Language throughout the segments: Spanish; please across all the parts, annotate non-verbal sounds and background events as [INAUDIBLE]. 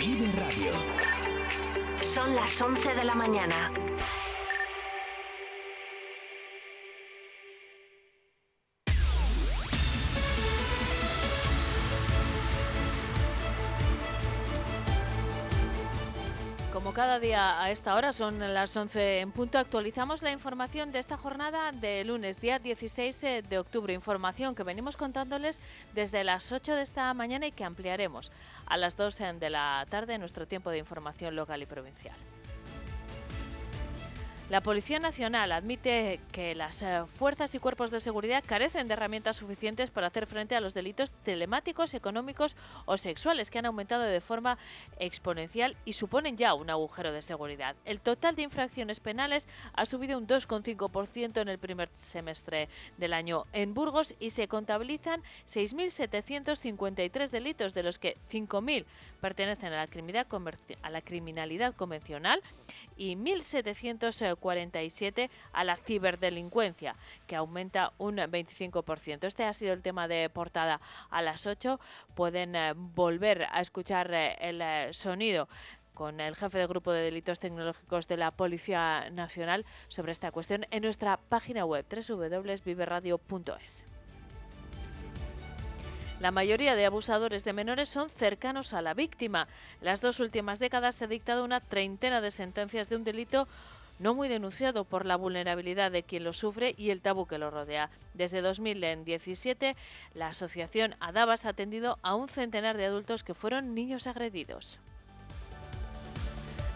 Vive Radio. Son las 11 de la mañana. Cada a esta hora son las 11 en punto, actualizamos la información de esta jornada de lunes, día 16 eh, de octubre. Información que venimos contándoles desde las 8 de esta mañana y que ampliaremos a las 2 de la tarde en nuestro tiempo de información local y provincial. La Policía Nacional admite que las eh, fuerzas y cuerpos de seguridad carecen de herramientas suficientes para hacer frente a los delitos telemáticos, económicos o sexuales que han aumentado de forma exponencial y suponen ya un agujero de seguridad. El total de infracciones penales ha subido un 2,5% en el primer semestre del año en Burgos y se contabilizan 6.753 delitos, de los que 5.000 pertenecen a la criminalidad, a la criminalidad convencional y 1.747 a la ciberdelincuencia, que aumenta un 25%. Este ha sido el tema de portada a las 8. Pueden eh, volver a escuchar eh, el eh, sonido con el jefe del Grupo de Delitos Tecnológicos de la Policía Nacional sobre esta cuestión en nuestra página web www.viveradio.es. La mayoría de abusadores de menores son cercanos a la víctima. Las dos últimas décadas se ha dictado una treintena de sentencias de un delito no muy denunciado por la vulnerabilidad de quien lo sufre y el tabú que lo rodea. Desde 2017, la asociación Adabas ha atendido a un centenar de adultos que fueron niños agredidos.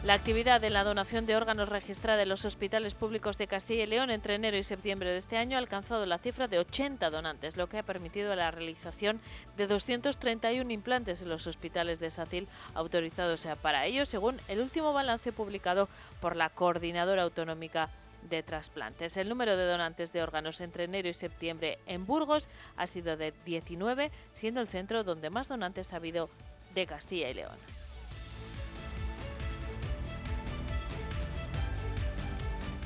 La actividad de la donación de órganos registrada en los hospitales públicos de Castilla y León entre enero y septiembre de este año ha alcanzado la cifra de 80 donantes, lo que ha permitido la realización de 231 implantes en los hospitales de Satil autorizados para ello, según el último balance publicado por la Coordinadora Autonómica de trasplantes. El número de donantes de órganos entre enero y septiembre en Burgos ha sido de 19, siendo el centro donde más donantes ha habido de Castilla y León.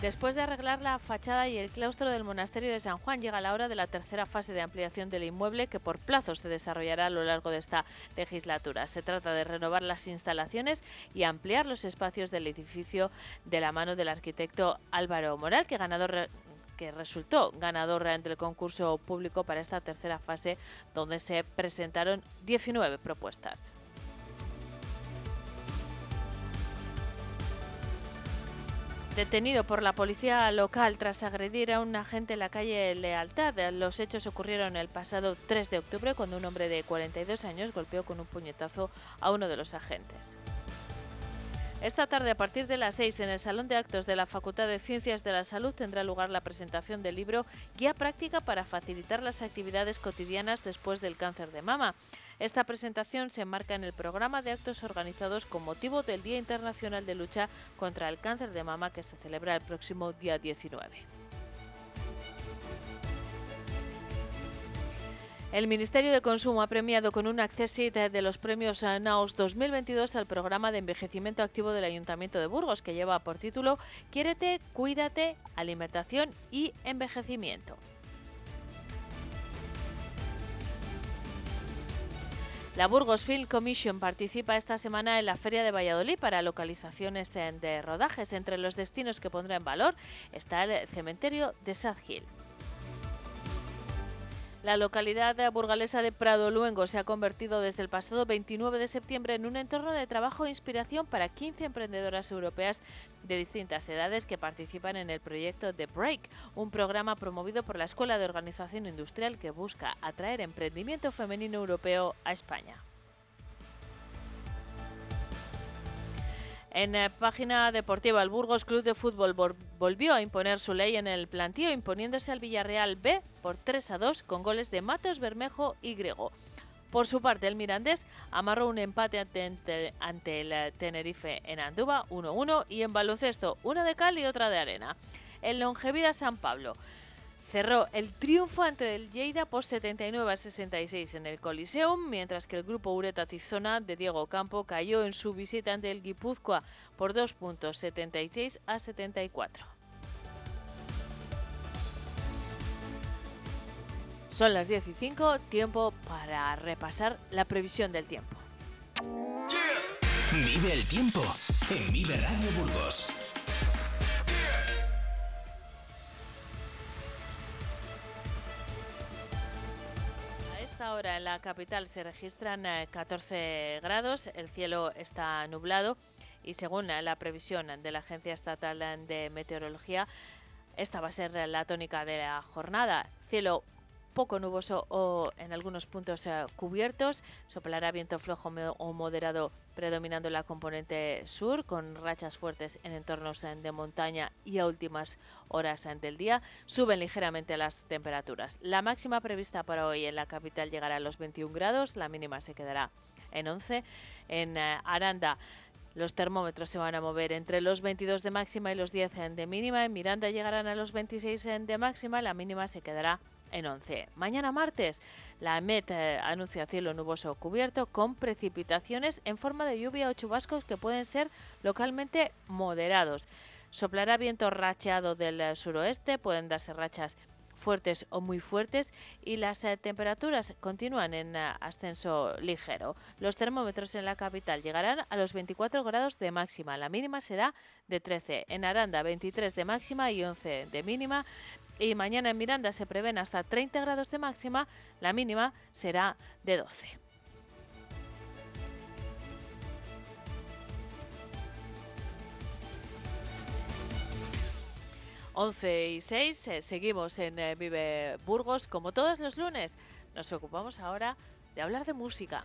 Después de arreglar la fachada y el claustro del monasterio de San Juan, llega la hora de la tercera fase de ampliación del inmueble que por plazo se desarrollará a lo largo de esta legislatura. Se trata de renovar las instalaciones y ampliar los espacios del edificio de la mano del arquitecto Álvaro Moral, que ganador que resultó ganador del concurso público para esta tercera fase, donde se presentaron 19 propuestas. Detenido por la policía local tras agredir a un agente en la calle Lealtad. Los hechos ocurrieron el pasado 3 de octubre cuando un hombre de 42 años golpeó con un puñetazo a uno de los agentes. Esta tarde, a partir de las 6, en el Salón de Actos de la Facultad de Ciencias de la Salud, tendrá lugar la presentación del libro Guía Práctica para facilitar las actividades cotidianas después del cáncer de mama. Esta presentación se enmarca en el programa de actos organizados con motivo del Día Internacional de Lucha contra el Cáncer de Mama que se celebra el próximo día 19. El Ministerio de Consumo ha premiado con un accessit de los premios NAOS 2022 al programa de envejecimiento activo del Ayuntamiento de Burgos, que lleva por título Quiérete, cuídate, alimentación y envejecimiento. La Burgos Film Commission participa esta semana en la Feria de Valladolid para localizaciones de rodajes. Entre los destinos que pondrá en valor está el cementerio de Sad Hill. La localidad burgalesa de Prado Luengo se ha convertido desde el pasado 29 de septiembre en un entorno de trabajo e inspiración para 15 emprendedoras europeas de distintas edades que participan en el proyecto The Break, un programa promovido por la Escuela de Organización Industrial que busca atraer emprendimiento femenino europeo a España. En eh, página deportiva, el Burgos Club de Fútbol volvió a imponer su ley en el plantío, imponiéndose al Villarreal B por 3 a 2 con goles de Matos, Bermejo y Grego. Por su parte, el Mirandés amarró un empate ante, el Tenerife en Andúba, 1-1, y en baloncesto, una de cal y otra de arena. En Longevida San Pablo cerró el triunfo ante el Lleida por 79 a 66 en el Coliseum, mientras que el grupo Ureta Tizona de Diego Campo cayó en su visita ante el Guipúzcoa por 2 puntos 76 a 74. Son las 10 y 5, tiempo para repasar la previsión del tiempo. Vive el tiempo en Vive Radio Burgos. Esta hora en la capital se registran 14 eh, grados, el cielo está nublado y según la previsión de la Agencia Estatal de Meteorología, esta va a ser la tónica de la jornada. Cielo poco nuboso o en algunos puntos eh, cubiertos. Soplará viento flojo o moderado predominando la componente sur con rachas fuertes en entornos eh, de montaña y a últimas horas eh, del día. Suben ligeramente las temperaturas. La máxima prevista para hoy en la capital llegará a los 21 grados, la mínima se quedará en 11. En Aranda los termómetros se van a mover entre los 22 de máxima y los 10 de mínima. En Miranda llegarán a los 26 de máxima, la mínima se quedará en 11. Mañana martes, la MET eh, anuncia cielo nuboso cubierto con precipitaciones en forma de lluvia o chubascos que pueden ser localmente moderados. Soplará viento racheado del eh, suroeste, pueden darse rachas fuertes o muy fuertes y las eh, temperaturas continúan en ascenso ligero. Los termómetros en la capital llegarán a los 24 grados de máxima, la mínima será de 13, en Aranda 23 de máxima y 11 de mínima, y mañana en Miranda se prevén hasta 30 grados de máxima, la mínima será de 12. Once y 6, eh, seguimos en eh, Vive Burgos. Como todos los lunes, nos ocupamos ahora de hablar de música.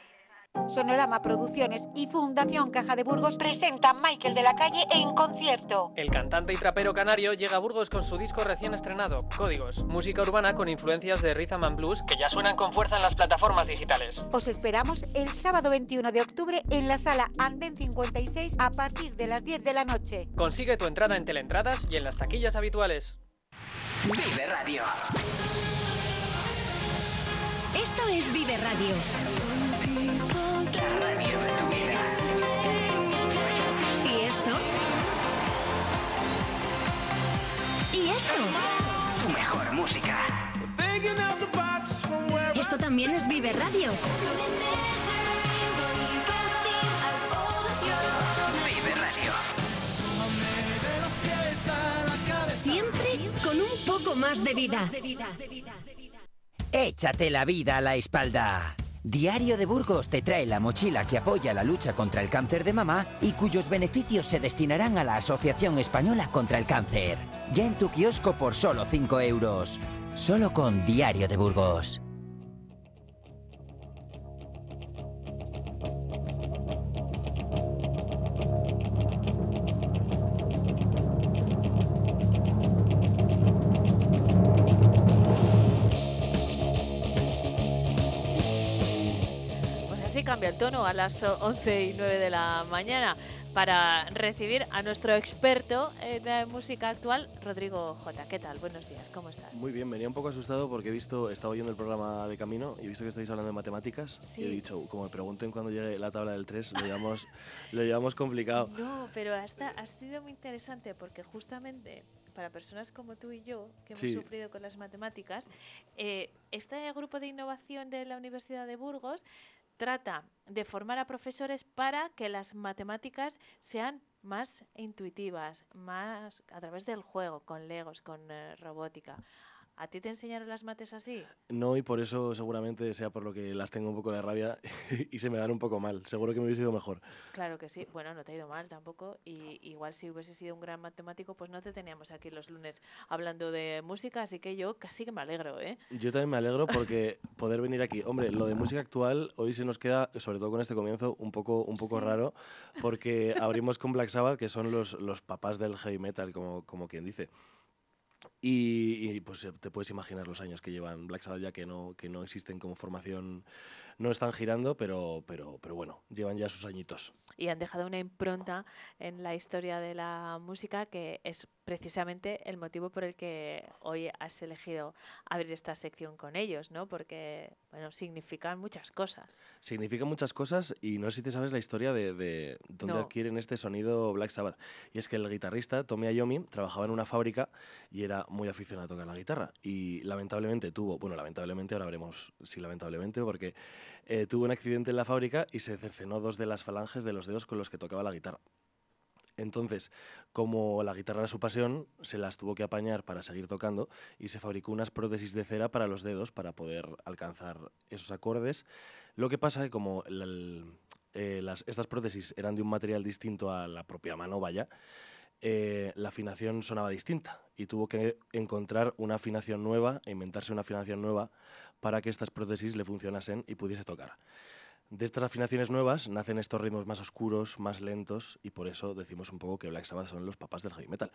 Sonorama Producciones y Fundación Caja de Burgos presentan Michael de la Calle en concierto. El cantante y trapero canario llega a Burgos con su disco recién estrenado, Códigos, música urbana con influencias de rhythm and blues que ya suenan con fuerza en las plataformas digitales. Os esperamos el sábado 21 de octubre en la sala Anden 56 a partir de las 10 de la noche. Consigue tu entrada en Teleentradas y en las taquillas habituales. Vive Radio. Esto es Vive Radio. ¿Y esto? ¿Y esto? Tu mejor música. Esto también es Vive Radio. Vive Radio. Siempre con un poco más de vida. Échate la vida a la espalda. Diario de Burgos te trae la mochila que apoya la lucha contra el cáncer de mama y cuyos beneficios se destinarán a la Asociación Española contra el Cáncer. Ya en tu kiosco por solo 5 euros. Solo con Diario de Burgos. Tono a las 11 y 9 de la mañana para recibir a nuestro experto eh, música actual, Rodrigo J. ¿Qué tal? Buenos días, ¿cómo estás? Muy bien, venía un poco asustado porque he visto, he estado oyendo el programa de camino y he visto que estáis hablando de matemáticas Sí. y he dicho, como me pregunten cuando llegue la tabla del 3, lo llevamos, [LAUGHS] lo llevamos complicado. No, pero hasta, ha sido muy interesante porque justamente para personas como tú y yo, que hemos Sí. sufrido con las matemáticas, eh, este grupo de innovación de la Universidad de Burgos trata de formar a profesores para que las matemáticas sean más intuitivas, más a través del juego, con legos, con eh, robótica. ¿A ti te enseñaron las mates así? No, y por eso seguramente sea por lo que las tengo un poco de rabia [LAUGHS] y se me dan un poco mal. Seguro que me hubiese ido mejor. Claro que sí. Bueno, no te ha ido mal tampoco. Y igual si hubiese sido un gran matemático, pues no te teníamos aquí los lunes hablando de música, así que yo casi que me alegro, ¿eh? Yo también me alegro porque [LAUGHS] poder venir aquí. Hombre, lo de música actual hoy se nos queda, sobre todo con este comienzo, un poco, un poco Sí. raro, porque [LAUGHS] abrimos con Black Sabbath, que son los, los papás del heavy metal, como, como quien dice. Y, y, pues eh, te puedes imaginar los años que llevan Black Sabbath ya que no, que no existen como formación, no están girando, pero, pero, pero bueno, llevan ya sus añitos. Y han dejado una impronta en la historia de la música que es precisamente el motivo por el que hoy has elegido abrir esta sección con ellos, ¿no? Porque, bueno, significan muchas cosas. Significa muchas cosas y no sé si te sabes la historia de, de dónde No. adquieren este sonido Black Sabbath. Y es que el guitarrista Tommy Iommi trabajaba en una fábrica y era muy aficionado a tocar la guitarra. Y lamentablemente tuvo, bueno, lamentablemente, ahora veremos si lamentablemente, porque eh, tuvo un accidente en la fábrica y se cercenó dos de las falanges de los dedos con los que tocaba la guitarra. Entonces, como la guitarra era su pasión, se las tuvo que apañar para seguir tocando y se fabricó unas prótesis de cera para los dedos para poder alcanzar esos acordes. Lo que pasa es que como eh, estas prótesis eran de un material distinto a la propia mano, vaya, eh, la afinación sonaba distinta y tuvo que encontrar una afinación nueva e inventarse una afinación nueva para que estas prótesis le funcionasen y pudiese tocar. De estas afinaciones nuevas nacen estos ritmos más oscuros, más lentos, y por eso decimos un poco que Black Sabbath son los papás del heavy metal.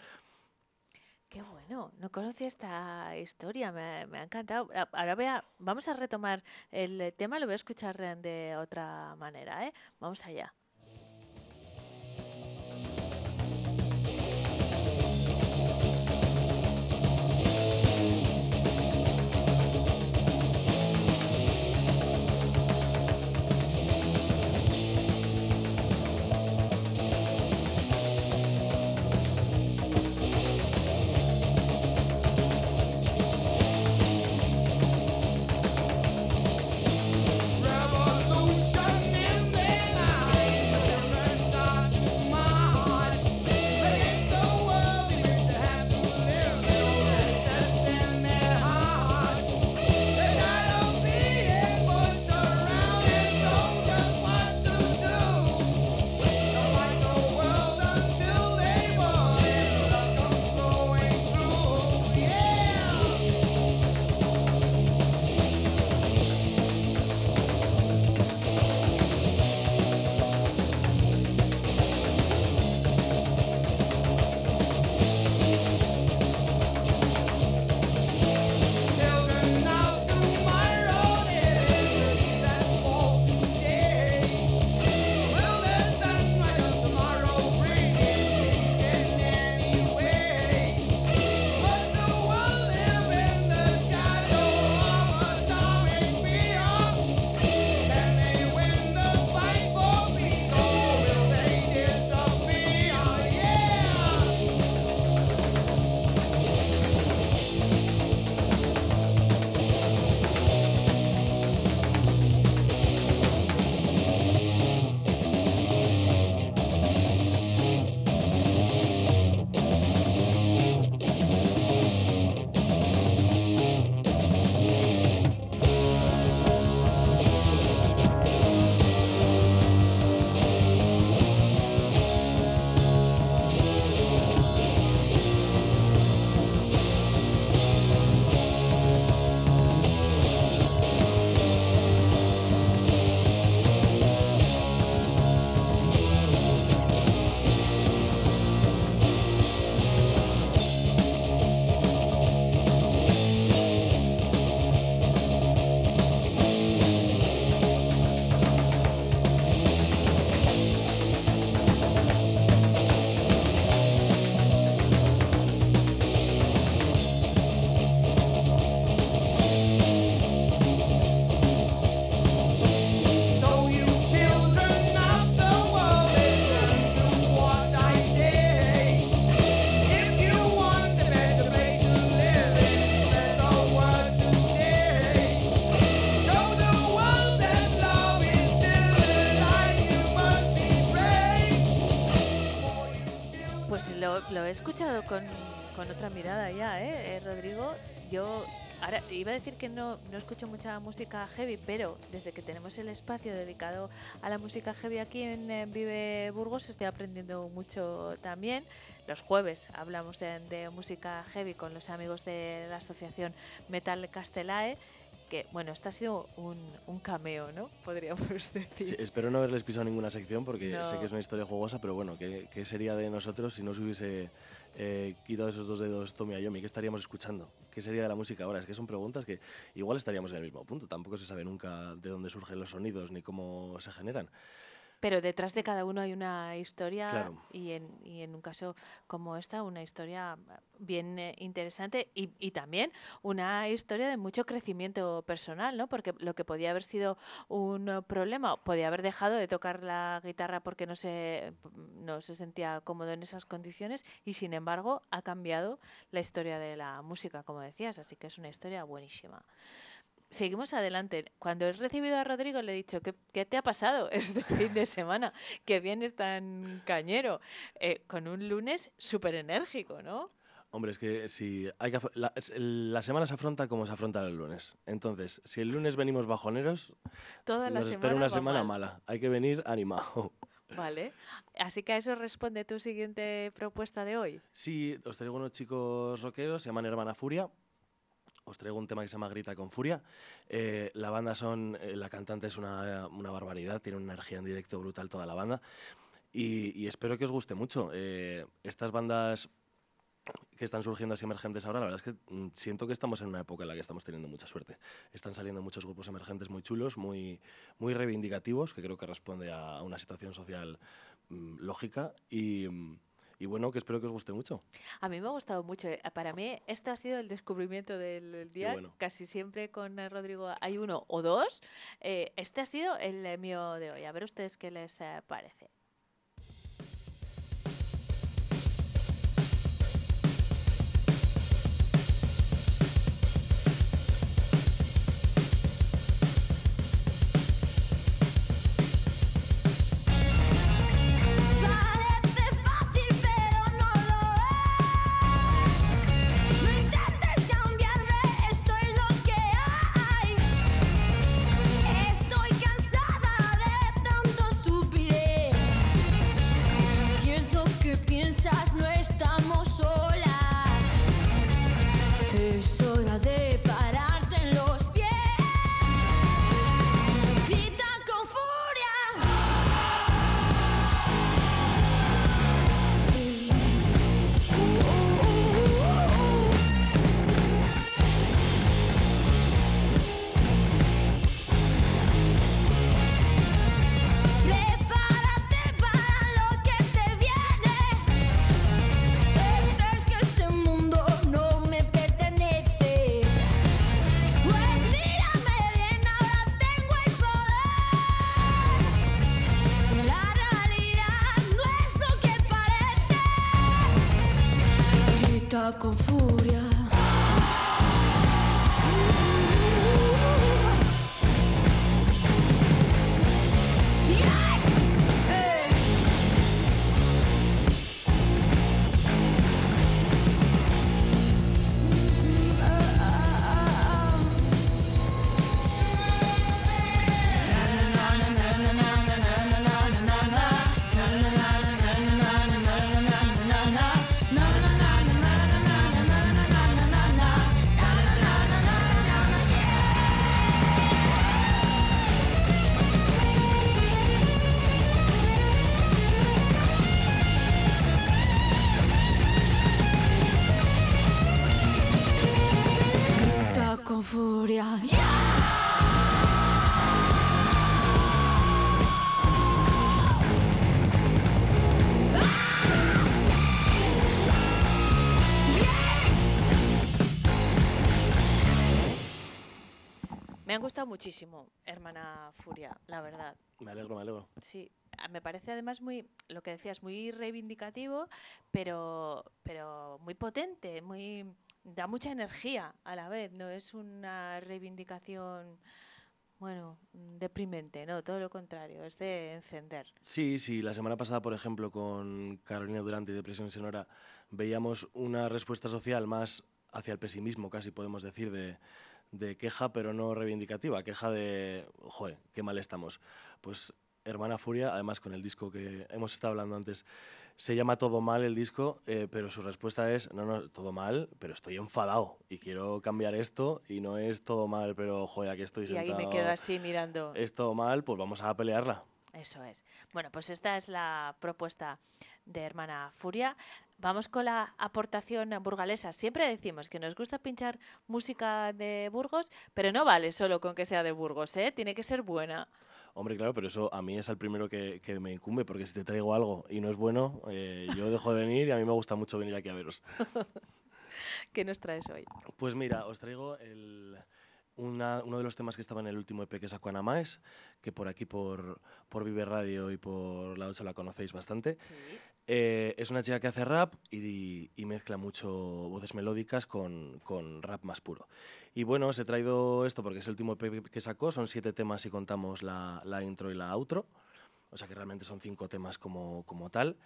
Qué bueno, no conocía esta historia, me, me ha encantado. Ahora voy a- vamos a retomar el tema, lo voy a escuchar de otra manera, ¿eh? Vamos allá. Lo, he escuchado con, con otra mirada ya, ¿eh? Eh, Rodrigo, yo ahora iba a decir que no, no escucho mucha música heavy, pero desde que tenemos el espacio dedicado a la música heavy aquí en, eh, Vive Burgos estoy aprendiendo mucho también. Los jueves hablamos de, de música heavy con los amigos de la asociación Metal Castelae que, bueno, esto ha sido un, un cameo, ¿no? Podríamos [LAUGHS] decir. Sí, espero no haberles pisado ninguna sección porque No. sé que es una historia jugosa, pero bueno, ¿qué, qué sería de nosotros si no se hubiese eh, quitado esos dos dedos Tommy Ayomi? ¿Qué estaríamos escuchando? ¿Qué sería de la música ahora? Es que son preguntas que igual estaríamos en el mismo punto. Tampoco se sabe nunca de dónde surgen los sonidos ni cómo se generan. Pero detrás de cada uno hay una historia Claro. y, en, y en un caso como esta, una historia bien eh, interesante y, y también una historia de mucho crecimiento personal, ¿no? Porque lo que podía haber sido un eh, problema, podía haber dejado de tocar la guitarra porque no se, no se sentía cómodo en esas condiciones y sin embargo ha cambiado la historia de la música, como decías, así que es una historia buenísima. Seguimos adelante. Cuando he recibido a Rodrigo le he dicho, ¿qué, qué te ha pasado [LAUGHS] este fin de semana? Que vienes tan cañero, Eh, con un lunes súper enérgico, ¿no? Hombre, es que si hay que, la, la semana se afronta como se afronta el lunes. Entonces, si el lunes venimos bajoneros, Toda la nos semana. espera una semana mal. mala. Hay que venir animado. Vale. Así que a eso responde tu siguiente propuesta de hoy. Sí, os traigo unos chicos rockeros, se llaman Hermana Furia. Os traigo un tema que se llama Grita con Furia. Eh, la banda son, eh, la cantante es una, una barbaridad, tiene una energía en directo brutal toda la banda. Y, y espero que os guste mucho. Eh, estas bandas que están surgiendo así emergentes ahora, la verdad es que mm, siento que estamos en una época en la que estamos teniendo mucha suerte. Están saliendo muchos grupos emergentes muy chulos, muy, muy reivindicativos, que creo que responde a una situación social mm, lógica. Y, mm, y bueno, que espero que os guste mucho. A mí me ha gustado mucho. eh, Para mí, este ha sido el descubrimiento del día. bueno. Casi siempre con eh, Rodrigo hay uno o dos. Eh, este ha sido el eh, mío de hoy. A ver ustedes qué les. Parece muchísimo, hermana Furia, la verdad. Me alegro, me alegro. Sí, me parece además muy, lo que decías, muy reivindicativo, pero, pero muy potente, muy da mucha energía a la vez. No es una reivindicación bueno, deprimente, no, todo lo contrario, es de encender. Sí, sí, la semana pasada, por ejemplo, con Carolina Durante y Depresión Sonora, veíamos una respuesta social más hacia el pesimismo, casi podemos decir, de, de queja, pero no reivindicativa, queja de, joder, qué mal estamos. Pues Hermana Furia, además con el disco que hemos estado hablando antes, se llama Todo Mal el disco, eh, pero su respuesta es, no, no, todo mal, pero estoy enfadado y quiero cambiar esto y no es todo mal, pero joder, aquí estoy Y ahí sentado. me quedo así mirando. Es todo mal, pues vamos a pelearla. Eso es. Bueno, pues esta es la propuesta de Hermana Furia. Vamos con la aportación burgalesa. Siempre decimos que nos gusta pinchar música de Burgos, pero no vale solo con que sea de Burgos, ¿eh? Tiene que ser buena. Hombre, claro, pero eso a mí es el primero que, que me incumbe, porque si te traigo algo y no es bueno, eh, yo dejo de venir y a mí me gusta mucho venir aquí a veros. [LAUGHS] ¿Qué nos traes hoy? Pues mira, os traigo el, una- uno de los temas que estaba en el último EP que sacó Anamaes, que por aquí, por, por Vive Radio y por la 8 la conocéis bastante. Eh, es una chica que hace rap y, mezcla mucho voces melódicas con, con rap más puro. Y bueno, os he traído esto porque es el último EP que sacó, son siete temas si contamos la, intro y la outro. O sea que realmente son cinco temas como, como tal.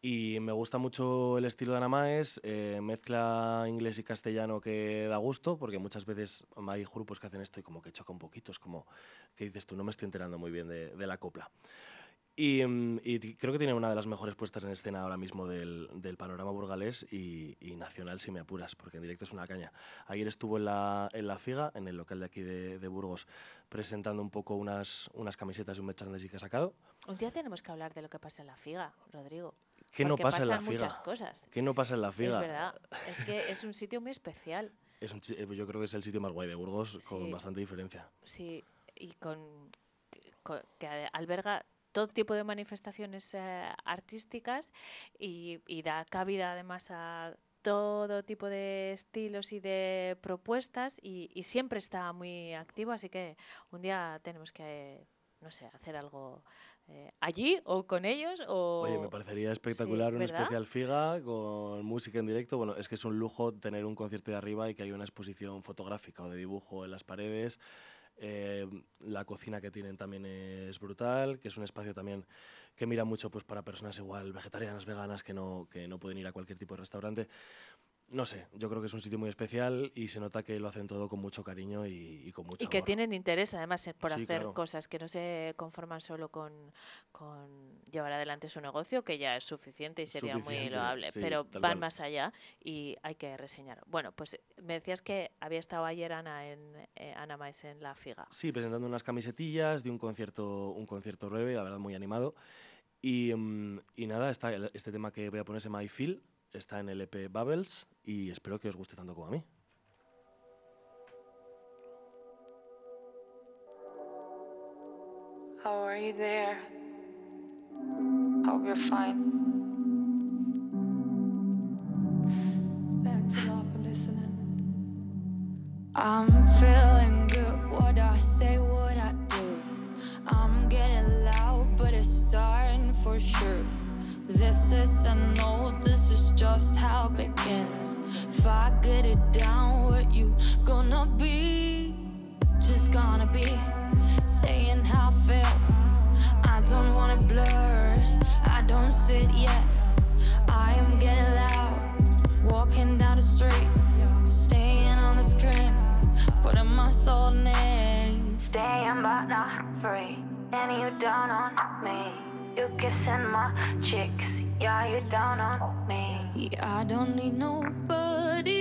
Y me gusta mucho el estilo de Anamaes, eh, mezcla inglés y castellano que da gusto, porque muchas veces hay grupos que hacen esto y como que choca un poquito, es como que dices tú, no me estoy enterando muy bien de la copla. Y, mm, y creo que tiene una de las mejores puestas en escena ahora mismo del, del panorama burgalés y, y nacional, si me apuras, porque en directo es una caña. Ayer estuvo en la, en la Figa, en el local de aquí de, de Burgos, presentando un poco unas, unas camisetas y un merchandising que ha sacado. Un día tenemos que hablar de lo que pasa en la figa, Rodrigo. ¿Qué no pasa en la Figa? muchas cosas. ¿Qué no pasa en la Figa? Es verdad. Es que es un sitio muy especial. [LAUGHS] Es un eh, yo creo que es el sitio más guay de Burgos, con Sí. bastante diferencia. Sí, y con, co- que alberga todo tipo de manifestaciones eh, artísticas y, y da cabida además a todo tipo de estilos y de propuestas y, y siempre está muy activo, así que un día tenemos que, no sé, hacer algo eh, allí o con ellos o... Oye, me parecería espectacular un ¿verdad? especial Figa con música en directo. Bueno, es que es un lujo tener un concierto de arriba y que haya una exposición fotográfica o de dibujo en las paredes. Eh, la cocina que tienen también es brutal, que es un espacio también que mira mucho pues, para personas igual vegetarianas, veganas, que no, que no pueden ir a cualquier tipo de restaurante. No sé, yo creo que es un sitio muy especial y se nota que lo hacen todo con mucho cariño y, y con mucho Y que amor. tienen interés además por Sí, hacer claro. cosas, que no se conforman solo con, con llevar adelante su negocio, que ya es suficiente y sería muy Suficiente, loable, sí, pero van cual. más allá y hay que reseñar. Bueno, pues me decías que había estado ayer Ana en eh, Ana Maes en la Figa. Sí, presentando unas camisetillas de un concierto, un concierto breve, la verdad muy animado. Y, mm, y nada, está el- este tema que voy a poner se llama I Feel, está en el EP Bubbles y espero que os guste tanto como a mí. How are you there? Hope you're fine. Thanks a lot for listening. I'm feeling good. What I say, what I do. I'm getting loud, but it's starting for sure. This is a no, this is just how it begins. If I get it down, what you gonna be? Just gonna be saying how I feel. I don't wanna blur, I don't sit yet. I am getting loud, walking down the street, staying on the screen, putting my soul in. Staying but not free, and you down on me. You kissing my cheeks, yeah, you down on me. Yeah, I don't need nobody,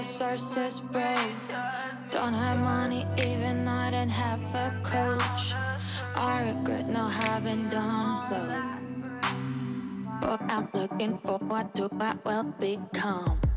I have no sources, break. Don't have money, even I don't have a coach. I regret not having done so. But I'm looking for what to I will become.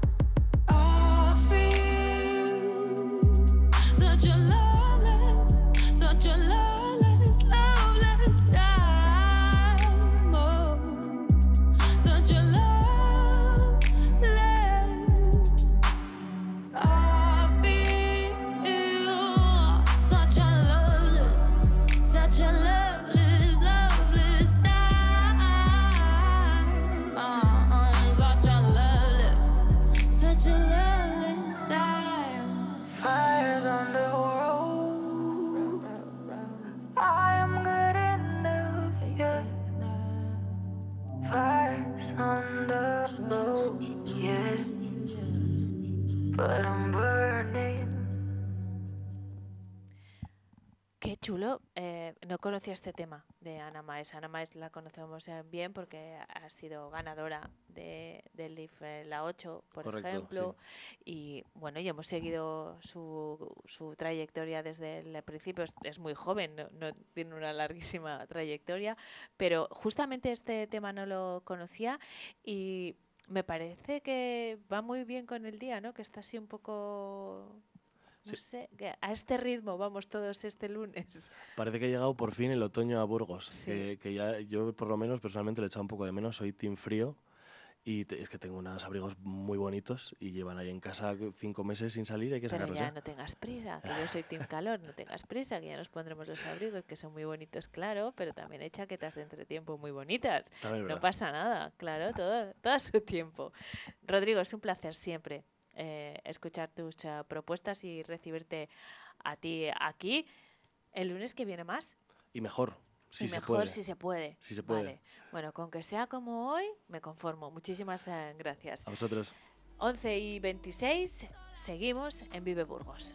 Conocía este tema de Ana Maes. Ana Maes la conocemos eh, bien porque ha sido ganadora de, del LIF eh, la 8, por Correcto, ejemplo. Y bueno, y hemos seguido su, su trayectoria desde el principio. Es, es muy joven, no, no tiene una larguísima trayectoria, pero justamente este tema no lo conocía y me parece que va muy bien con el día, ¿no? Que está así un poco... No Sí. sé, que a este ritmo vamos todos este lunes. Parece que ha llegado por fin el otoño a Burgos, Sí. que, que ya yo por lo menos personalmente le he echado un poco de menos, soy team frío y te- es que tengo unos abrigos muy bonitos y llevan ahí en casa cinco meses sin salir, hay que Pero sacarlos ya ya. no tengas prisa, que yo soy team [LAUGHS] calor, no tengas prisa, que ya nos pondremos los abrigos, que son muy bonitos, claro, pero también hay chaquetas de entretiempo muy bonitas. No pasa nada, claro, todo, todo a su tiempo. Rodrigo, es un placer siempre eh, escuchar tus eh, propuestas y recibirte a ti aquí. El lunes que viene más. Y mejor, si y se mejor puede. si se puede. Si se puede. Vale. Bueno, con que sea como hoy, me conformo. Muchísimas eh, gracias. A vosotros. 11 y 26, seguimos en Vive Burgos.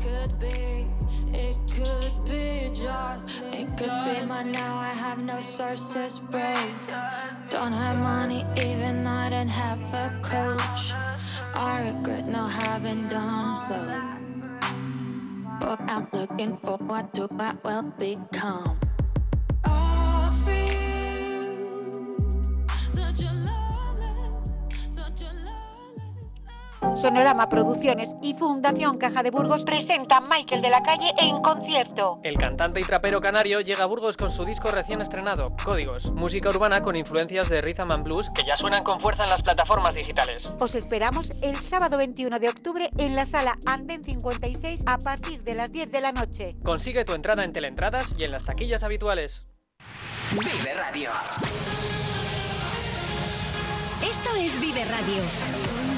could be, could be just me. It could be my now. I have no sources, break. Don't have money, even I don't have a coach. I regret not having done so. But I'm looking for what to I will become. Sonorama Producciones y Fundación Caja de Burgos presentan Michael de la Calle en concierto. El cantante y trapero canario llega a Burgos con su disco recién estrenado, Códigos, música urbana con influencias de rhythm and blues que ya suenan con fuerza en las plataformas digitales. Os esperamos el sábado 21 de octubre en la sala Anden 56 a partir de las 10 de la noche. Consigue tu entrada en Teleentradas y en las taquillas habituales. Vive Radio. Esto es Vive Radio.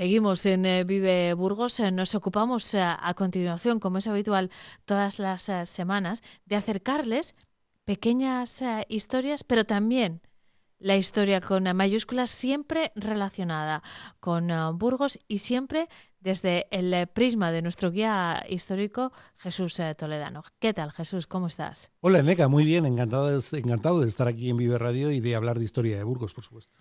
Seguimos en eh, Vive Burgos. Eh, nos ocupamos eh, a continuación, como es habitual todas las semanas, de acercarles pequeñas historias, pero también la historia con mayúsculas siempre relacionada con Burgos y siempre desde el prisma de nuestro guía histórico Jesús Toledano. ¿Qué tal, Jesús? ¿Cómo estás? Hola, Neca, muy bien, encantado encantado de estar aquí en Vive Radio y de hablar de historia de Burgos, por supuesto.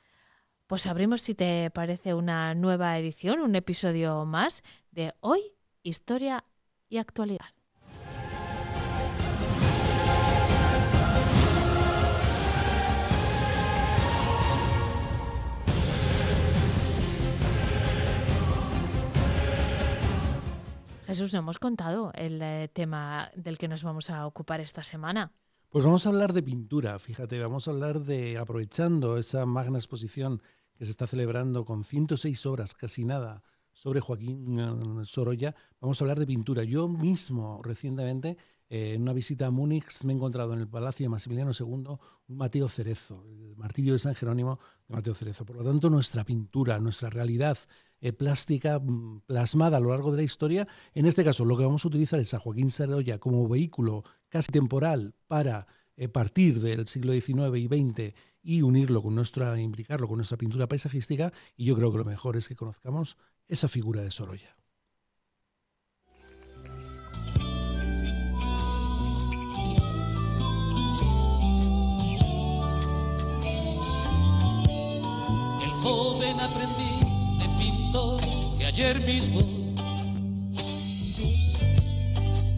Pues abrimos, si te parece, una nueva edición, un episodio más de Hoy, Historia y Actualidad. Jesús, no hemos contado el eh, tema del que nos vamos a ocupar esta semana. Pues vamos a hablar de pintura, fíjate, vamos a hablar de, aprovechando esa magna exposición que se está celebrando con 106 obras, casi nada, sobre Joaquín eh, Sorolla, vamos a hablar de pintura. Yo mismo, recientemente, eh, en una visita a Múnich, me he encontrado en el Palacio de Maximiliano II un Mateo Cerezo, el martillo de San Jerónimo de Mateo Cerezo. Por lo tanto, nuestra pintura, nuestra realidad eh, plástica mm, plasmada a lo largo de la historia, en este caso lo que vamos a utilizar es a Joaquín Sorolla como vehículo casi temporal para partir del siglo XIX y XX y unirlo con nuestra, implicarlo con nuestra pintura paisajística, y yo creo que lo mejor es que conozcamos esa figura de Sorolla. El joven aprendiz de pintor que ayer mismo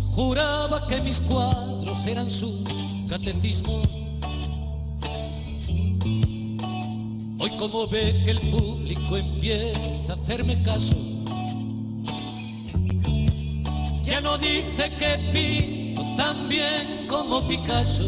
juraba que mis cuadros eran su catecismo. Hoy como ve que el público empieza a hacerme caso, ya no dice que pinto tan bien como Picasso.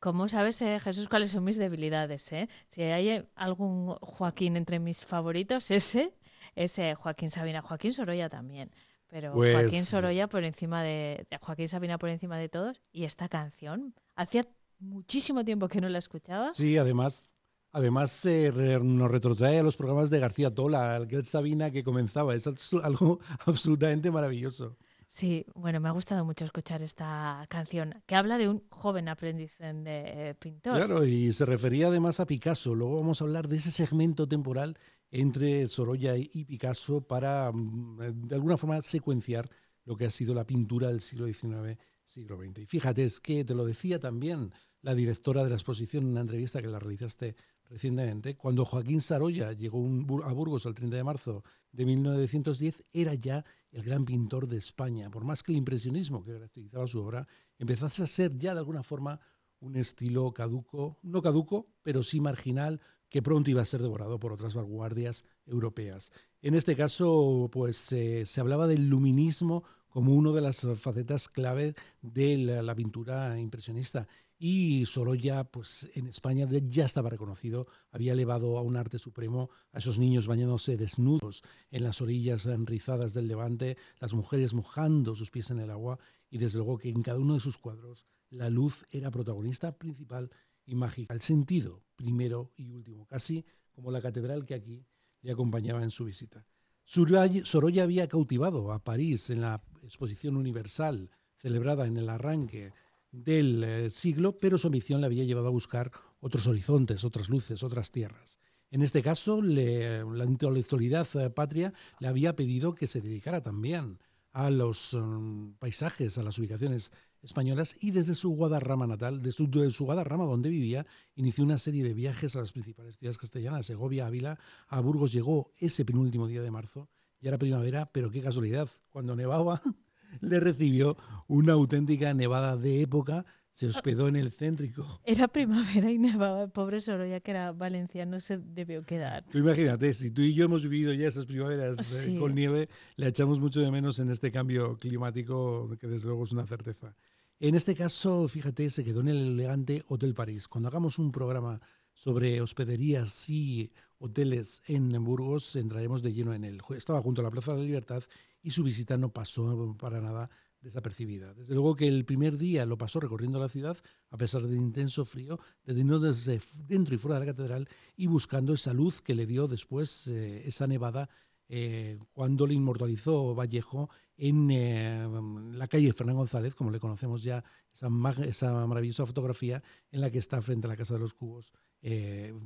¿Cómo sabes, eh, Jesús, cuáles son mis debilidades? eh? Si hay algún Joaquín entre mis favoritos, ese es Joaquín Sabina, Joaquín Sorolla también. Pero Pues- Joaquín Sorolla por encima de, de Joaquín Sabina por encima de todos. Y esta canción, hacía muchísimo tiempo que no la escuchaba. Sí, además, además eh, re- nos retrotrae a los programas de García Tola, al que Sabina que comenzaba. Es algo [LAUGHS] absolutamente maravilloso. Sí, bueno, me ha gustado mucho escuchar esta canción que habla de un joven aprendiz de eh, pintor. Claro, y se refería además a Picasso. Luego vamos a hablar de ese segmento temporal entre Sorolla y y Picasso para, mm, eh, de alguna forma, secuenciar lo que ha sido la pintura del siglo XIX, siglo XX. Y fíjate, es que te lo decía también la directora de la exposición en una entrevista que la realizaste recientemente, cuando Joaquín Saroya llegó a Burgos el 30 de marzo de 1910, era ya el gran pintor de España. Por más que el impresionismo que caracterizaba su obra empezase a ser ya de alguna forma un estilo caduco, no caduco, pero sí marginal, que pronto iba a ser devorado por otras vanguardias europeas. En este caso, pues eh, se hablaba del luminismo como una de las facetas clave de la pintura impresionista. Y Sorolla, pues en España ya estaba reconocido, había elevado a un arte supremo a esos niños bañándose desnudos en las orillas enrizadas del Levante, las mujeres mojando sus pies en el agua, y desde luego que en cada uno de sus cuadros la luz era protagonista principal y mágica. El sentido, primero y último, casi como la catedral que aquí le acompañaba en su visita. Sorolla había cautivado a París en la exposición universal celebrada en el arranque del eh, siglo, pero su ambición le había llevado a buscar otros horizontes, otras luces, otras tierras. En este caso, la intelectualidad eh, patria le había pedido que se dedicara también a los mm, paisajes, a las ubicaciones españolas y desde su Guadarrama natal, de su, de su Guadarrama donde vivía, inició una serie de viajes a las principales ciudades castellanas, Segovia, Ávila, a Burgos llegó ese penúltimo día de marzo, ya era primavera, pero qué casualidad, cuando nevaba [LAUGHS] le recibió una auténtica nevada de época, se hospedó en el céntrico Era primavera y nevaba. El pobre Sorolla, que era valenciano, se debió quedar. Tú imagínate, si tú y yo hemos vivido ya esas primaveras eh, Sí. con nieve, le echamos mucho de menos en este cambio climático, que desde luego es una certeza. En este caso, fíjate, se quedó en el elegante Hotel París. Cuando hagamos un programa sobre hospederías y hoteles en Burgos, entraremos de lleno en él. Estaba junto a la Plaza de la Libertad y su visita no pasó para nada desapercibida. Desde luego que el primer día lo pasó recorriendo la ciudad, a pesar del intenso frío, desde dentro y fuera de la catedral y buscando esa luz que le dio después eh, esa nevada eh, cuando le inmortalizó Vallejo en eh, la calle Fernán González, como le conocemos ya, esa, maravillosa fotografía en la que está frente a la Casa de los Cubos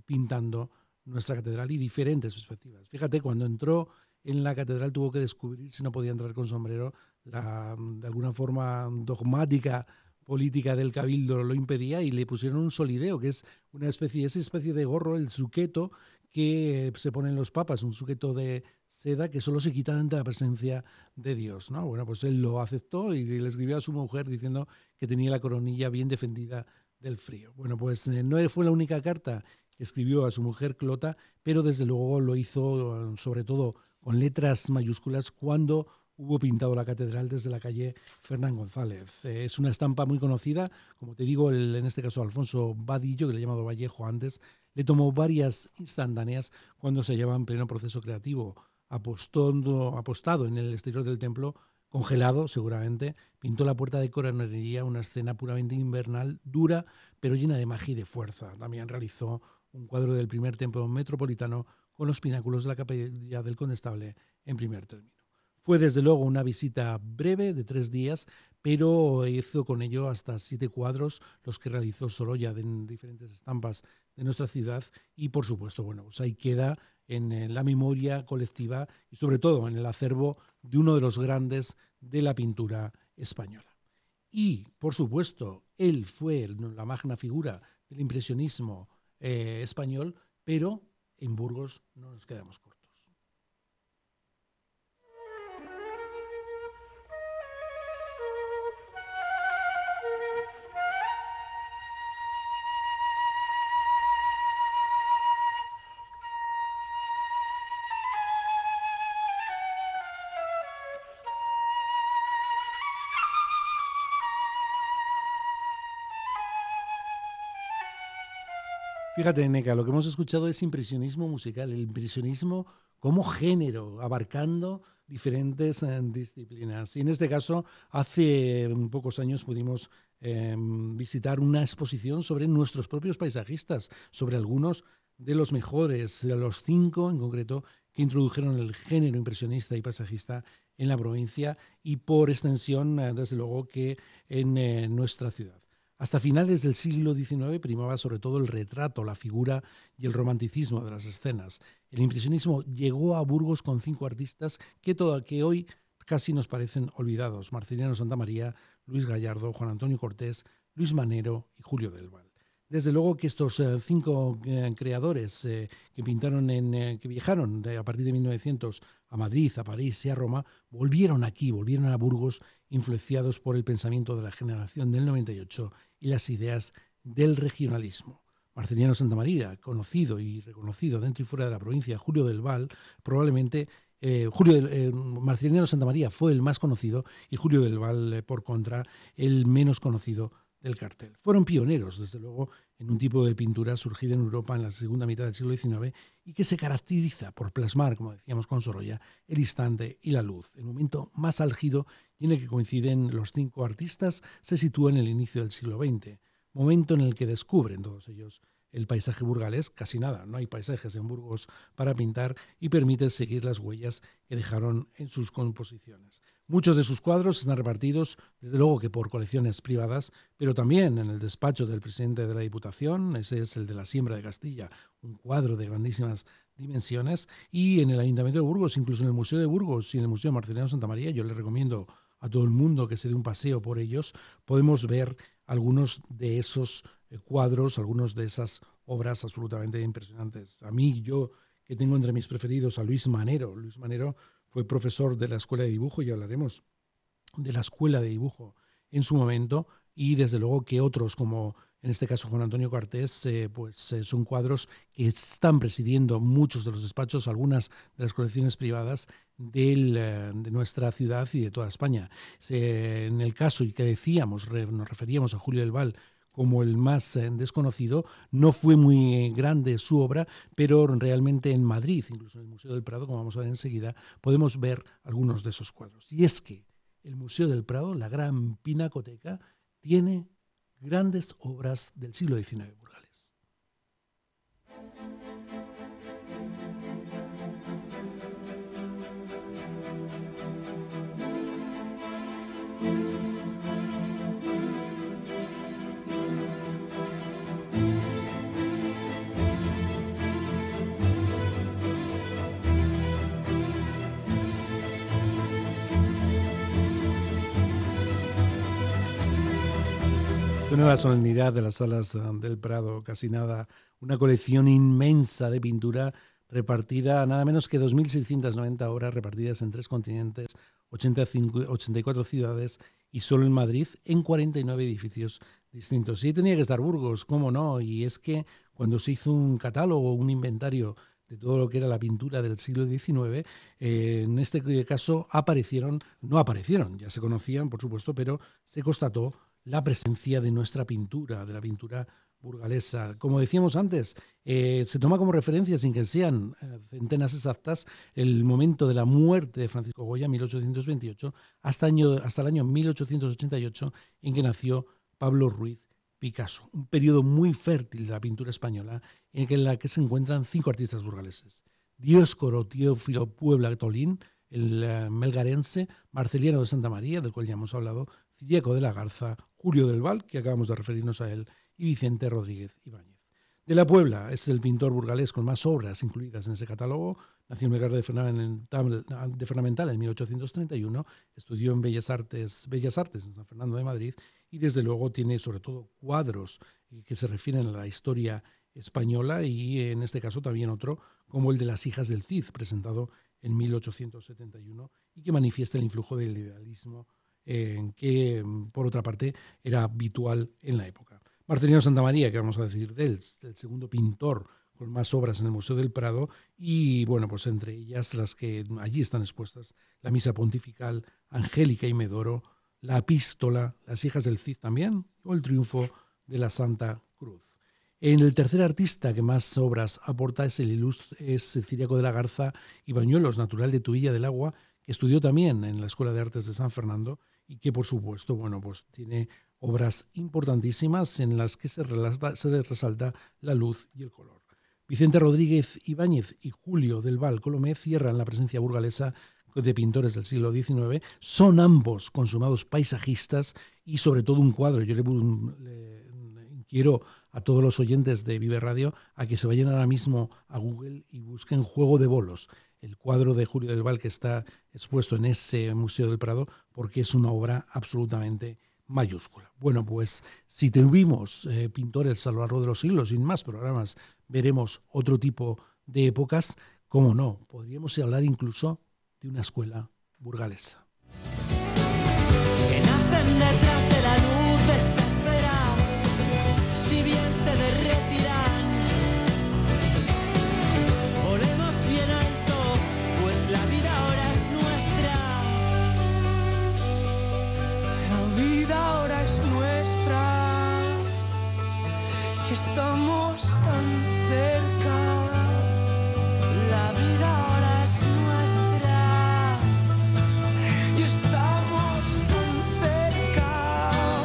pintando nuestra catedral y diferentes perspectivas. Fíjate, cuando entró en la catedral tuvo que descubrir si no podía entrar con sombrero, la, de alguna forma dogmática política del cabildo lo impedía y le pusieron un solideo, que es una especie, esa especie de gorro, el suqueto, que se ponen los papas, un suqueto de seda que solo se quita ante la presencia de Dios. ¿no? Bueno, pues él lo aceptó y le escribió a su mujer diciendo que tenía la coronilla bien defendida del frío. Bueno, pues eh, no fue la única carta que escribió a su mujer Clota, pero desde luego lo hizo eh, sobre todo con letras mayúsculas cuando hubo pintado la catedral desde la calle Fernán González. Eh, es una estampa muy conocida, como te digo, en este caso Alfonso Vadillo, que le he llamado Vallejo antes, le tomó varias instantáneas cuando se hallaba en pleno proceso creativo, apostando, apostado en el exterior del templo, congelado seguramente, pintó la puerta de coronería, una escena puramente invernal, dura, pero llena de magia y de fuerza. También realizó un cuadro del primer templo metropolitano con los pináculos de la capilla del Condestable en primer término. Fue desde luego una visita breve de tres días, pero hizo con ello hasta siete cuadros, los que realizó Sorolla en diferentes estampas de nuestra ciudad y por supuesto, bueno, pues ahí queda en eh, la memoria colectiva y sobre todo en el acervo de uno de los grandes de la pintura española. Y, por supuesto, él fue la magna figura del impresionismo eh, español, pero en Burgos no nos quedamos cortos. Lo que hemos escuchado es impresionismo musical, el impresionismo como género, abarcando diferentes eh, disciplinas. Y en este caso, hace pocos años pudimos eh, visitar una exposición sobre nuestros propios paisajistas, sobre algunos de los mejores, de los cinco en concreto, que introdujeron el género impresionista y paisajista en la provincia y por extensión, eh, desde luego, que en eh, nuestra ciudad. Hasta finales del siglo XIX primaba sobre todo el retrato, la figura y el romanticismo de las escenas. El impresionismo llegó a Burgos con cinco artistas que, que hoy casi nos parecen olvidados. Marceliano Santamaría, Luis Gallardo, Juan Antonio Cortés, Luis Manero y Julio del Val. Desde luego que estos eh, cinco eh, creadores eh, que pintaron en, que viajaron a partir de 1900 a Madrid, a París y a Roma, volvieron aquí, volvieron a Burgos, influenciados por el pensamiento de la generación del 98 y las ideas del regionalismo. Marceliano Santamaría, conocido y reconocido dentro y fuera de la provincia, Julio del Val, probablemente Julio eh, Marceliano Santamaría fue el más conocido y Julio del Val, por contra, el menos conocido del cartel. Fueron pioneros, desde luego, en un tipo de pintura surgida en Europa en la segunda mitad del siglo XIX y que se caracteriza por plasmar, como decíamos con Sorolla, el instante y la luz. El momento más álgido y en el que coinciden los cinco artistas se sitúa en el inicio del siglo XX, momento en el que descubren todos ellos el paisaje burgalés, casi nada, no hay paisajes en Burgos para pintar y permite seguir las huellas que dejaron en sus composiciones. Muchos de sus cuadros están repartidos, desde luego que por colecciones privadas, pero también en el despacho del presidente de la Diputación, ese es el de la Siembra de Castilla, un cuadro de grandísimas dimensiones, y en el Ayuntamiento de Burgos, incluso en el Museo de Burgos y en el Museo Marcelino Santa María, yo le recomiendo a todo el mundo que se dé un paseo por ellos, podemos ver algunos de esos eh, cuadros, algunos de esas obras absolutamente impresionantes. A mí, yo que tengo entre mis preferidos a Luis Manero, Luis Manero fue profesor de la Escuela de Dibujo y hablaremos de la Escuela de Dibujo en su momento y desde luego que otros como en este caso Juan Antonio Cortés, eh, pues eh, son cuadros que están presidiendo muchos de los despachos, algunas de las colecciones privadas eh, de nuestra ciudad y de toda España. en el caso y que decíamos, nos referíamos a Julio del Val como el más eh, desconocido. No fue muy grande su obra, pero realmente en Madrid, incluso en el Museo del Prado, como vamos a ver enseguida, podemos ver algunos de esos cuadros. Y es que el Museo del Prado, la gran pinacoteca, tiene grandes obras del siglo XIX. Nueva solemnidad de las salas del Prado, casi nada, una colección inmensa de pintura repartida, nada menos que 2.690 obras repartidas en tres continentes, 84 ciudades y solo en Madrid, en 49 edificios distintos. Sí tenía que estar Burgos, cómo no, y es que cuando se hizo un catálogo, un inventario de todo lo que era la pintura del siglo XIX, eh, en este caso aparecieron, no aparecieron, ya se conocían, por supuesto, pero se constató la presencia de nuestra pintura, de la pintura burgalesa. Como decíamos antes, eh, se toma como referencia, sin que sean eh, centenas exactas, el momento de la muerte de Francisco Goya, 1828, hasta, año, hasta el año 1888, en que nació Pablo Ruiz Picasso. Un periodo muy fértil de la pintura española, en la que se encuentran cinco artistas burgaleses. Dioscoro Teófilo Puebla Tolín, el eh, melgarense, Marceliano de Santa María, del cual ya hemos hablado, Ciriaco de la Garza, Julio del Val, que acabamos de referirnos a él, y Vicente Rodríguez Ibáñez. De la Puebla es el pintor burgalés con más obras incluidas en ese catálogo. Nació en Melgar de Fernamental en 1831, estudió en Bellas Artes, Bellas Artes en San Fernando de Madrid y desde luego tiene sobre todo cuadros que se refieren a la historia española y en este caso también otro como el de las hijas del Cid, presentado en 1871 y que manifiesta el influjo del idealismo que, mm, por otra parte, era habitual en la época. Marcelino Santamaría, que vamos a decir de él, el segundo pintor con más obras en el Museo del Prado, y bueno, pues entre ellas las que allí están expuestas, la Misa Pontifical, Angélica y Medoro, la Epístola, las hijas del Cid también, o el triunfo de la Santa Cruz. En el tercer artista que más obras aporta es el ilustre es Ciriaco de la Garza y Bañuelos, natural de Tuilla del Agua, que estudió también en la Escuela de Artes de San Fernando y que por supuesto, bueno, pues tiene obras importantísimas en las que se, relata- se resalta la luz y el color. Vicente Rodríguez Ibáñez y Julio del Val Colomé cierran la presencia burgalesa de pintores del siglo XIX. Son ambos consumados paisajistas y sobre todo un cuadro. Yo le, le- quiero a todos los oyentes de Vive Radio a que se vayan ahora mismo a Google y busquen Juego de Bolos, el cuadro de Julio del Val que está expuesto en ese Museo del Prado, porque es una obra absolutamente mayúscula. Bueno, pues si tuvimos eh, pintores a lo largo de los siglos, sin más programas, veremos otro tipo de épocas, cómo no, podríamos hablar incluso de una escuela burgalesa. Estamos tan cerca. La vida ahora es nuestra y estamos tan cerca.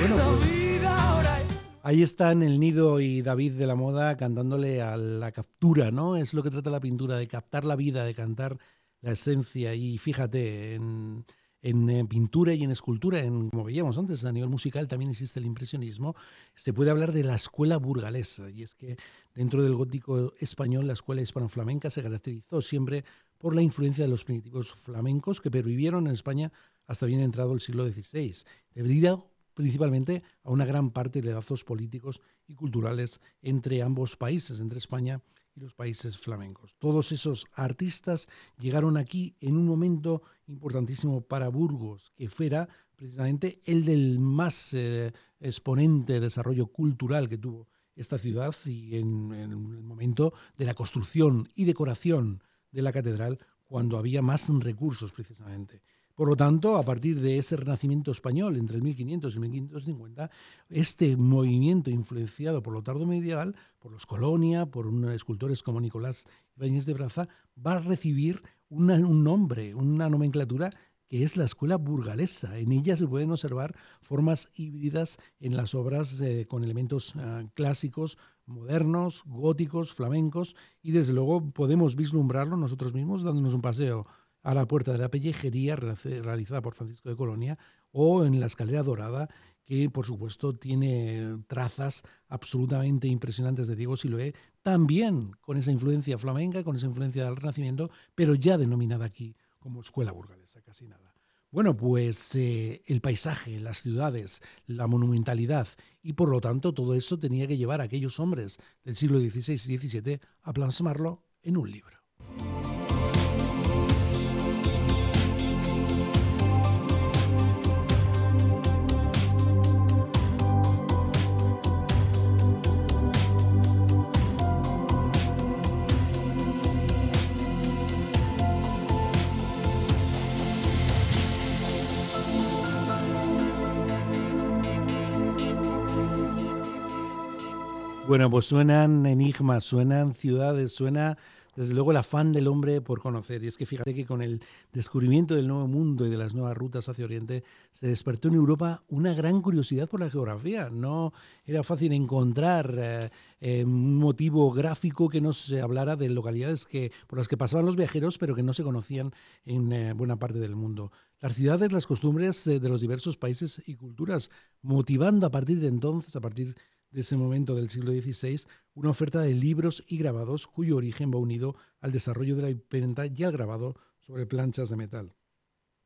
Bueno, La pues- vida ahora es Ahí están el Nido y David de la Moda cantándole a la captura, ¿no? Es lo que trata la pintura, de captar la vida, de cantar la esencia. Y fíjate, en, en, eh, pintura y en escultura, en, como veíamos antes, a nivel musical también existe el impresionismo. Se puede hablar de la escuela burgalesa. Y es que dentro del gótico español, la escuela hispano-flamenca se caracterizó siempre por la influencia de los primitivos flamencos que pervivieron en España hasta bien entrado el siglo XVI. Debido principalmente a una gran parte de lazos políticos y culturales entre ambos países, entre España y los países flamencos. Todos esos artistas llegaron aquí en un momento importantísimo para Burgos, que fuera precisamente el del más eh, exponente desarrollo cultural que tuvo esta ciudad y en, el momento de la construcción y decoración de la catedral cuando había más recursos precisamente. Por lo tanto, a partir de ese renacimiento español entre el 1500 y 1550, este movimiento influenciado por lo tardo medieval, por los Colonia, por escultores como Nicolás Ibáñez de Braza, va a recibir un nombre, una nomenclatura que es la escuela burgalesa. En ella se pueden observar formas híbridas en las obras eh, con elementos ah, clásicos, modernos, góticos, flamencos, y desde luego podemos vislumbrarlo nosotros mismos dándonos un paseo a la puerta de la pellejería realizada por Francisco de Colonia o en la escalera dorada que por supuesto tiene trazas absolutamente impresionantes de Diego Siloé, también con esa influencia flamenca, con esa influencia del Renacimiento, pero ya denominada aquí como escuela burgalesa, casi nada. Bueno, pues eh, el paisaje, las ciudades, la monumentalidad y por lo tanto todo eso tenía que llevar a aquellos hombres del siglo XVI y XVII a plasmarlo en un libro. Bueno, pues suenan enigmas, suenan ciudades, suena desde luego el afán del hombre por conocer. Y es que fíjate que con el descubrimiento del nuevo mundo y de las nuevas rutas hacia Oriente, se despertó en Europa una gran curiosidad por la geografía. No era fácil encontrar eh, eh, un motivo gráfico que no se hablara de localidades que, por las que pasaban los viajeros, pero que no se conocían en eh, buena parte del mundo. Las ciudades, las costumbres de los diversos países y culturas, motivando a partir de entonces, a partir de ese momento del siglo XVI, una oferta de libros y grabados cuyo origen va unido al desarrollo de la imprenta y al grabado sobre planchas de metal.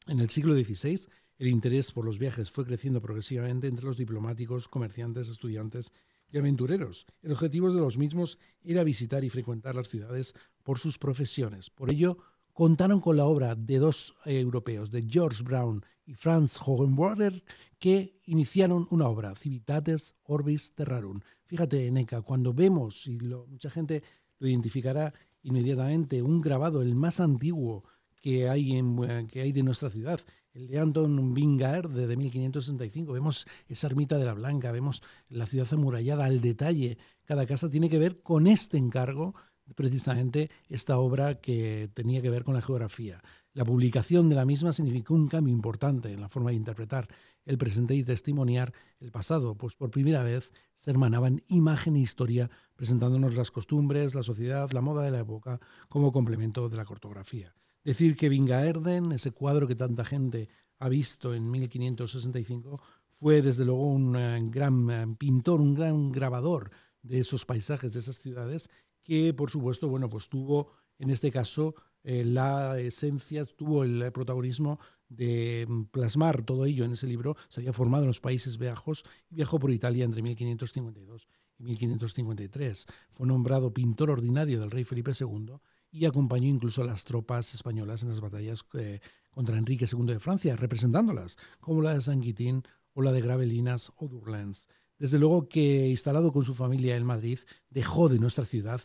En el siglo XVI, el interés por los viajes fue creciendo progresivamente entre los diplomáticos, comerciantes, estudiantes y aventureros. El objetivo de los mismos era visitar y frecuentar las ciudades por sus profesiones. Por ello, contaron con la obra de dos eh, europeos, de George Brown y Franz Hohenberger, que iniciaron una obra, Civitates Orbis Terrarum. Fíjate, Neca, cuando vemos, y lo- mucha gente lo identificará inmediatamente, un grabado, el más antiguo que hay, en, que hay de nuestra ciudad. El de Anton Bingaerde de 1565. Vemos esa ermita de la Blanca, vemos la ciudad amurallada al detalle. Cada casa tiene que ver con este encargo, precisamente esta obra que tenía que ver con la geografía. La publicación de la misma significó un cambio importante en la forma de interpretar el presente y testimoniar el pasado, pues por primera vez se hermanaban imagen e historia presentándonos las costumbres, la sociedad, la moda de la época como complemento de la cartografía. Decir que Vingaerden, ese cuadro que tanta gente ha visto en 1565, fue desde luego un eh, gran eh, pintor, un gran grabador de esos paisajes, de esas ciudades, que por supuesto, bueno, pues tuvo en este caso eh, la esencia, tuvo el protagonismo de mm, plasmar todo ello en ese libro. Se había formado en los Países Bajos y viajó por Italia entre 1552 y 1553. Fue nombrado pintor ordinario del rey Felipe II y acompañó incluso a las tropas españolas en las batallas eh, contra Enrique II de Francia, representándolas, como la de San Quitín o la de Gravelinas o Durlens. Desde luego que, instalado con su familia en Madrid, dejó de nuestra ciudad